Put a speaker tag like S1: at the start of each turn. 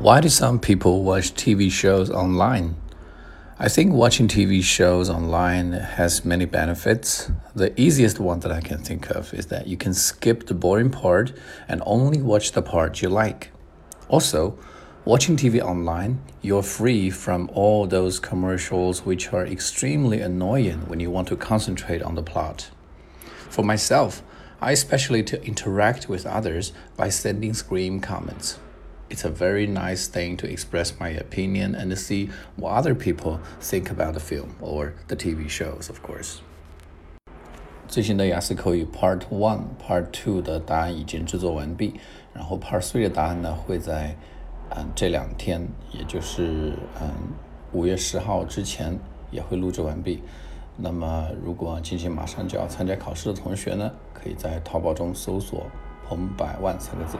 S1: Why do some people watch TV shows online? I think watching TV shows online has many benefits. The easiest one that I can think of is that you can skip the boring part and only watch the part you like. Also, watching TV online, you're free from all those commercials which are extremely annoying when you want to concentrate on the plot. For myself, I especially to interact with others by sending screen comments it's a very nice thing to express my opinion and see what other people think about the film or the TV shows, of course. 最新的雅思口语 Part One、Part Two 的答案已经制作完毕，然后 Part Three 的答案呢会在嗯这两天，也就是嗯五月十号之前也会录制完毕。那么如果近期马上就要参加考试的同学呢，可以在淘宝中搜索“彭百万”三个字。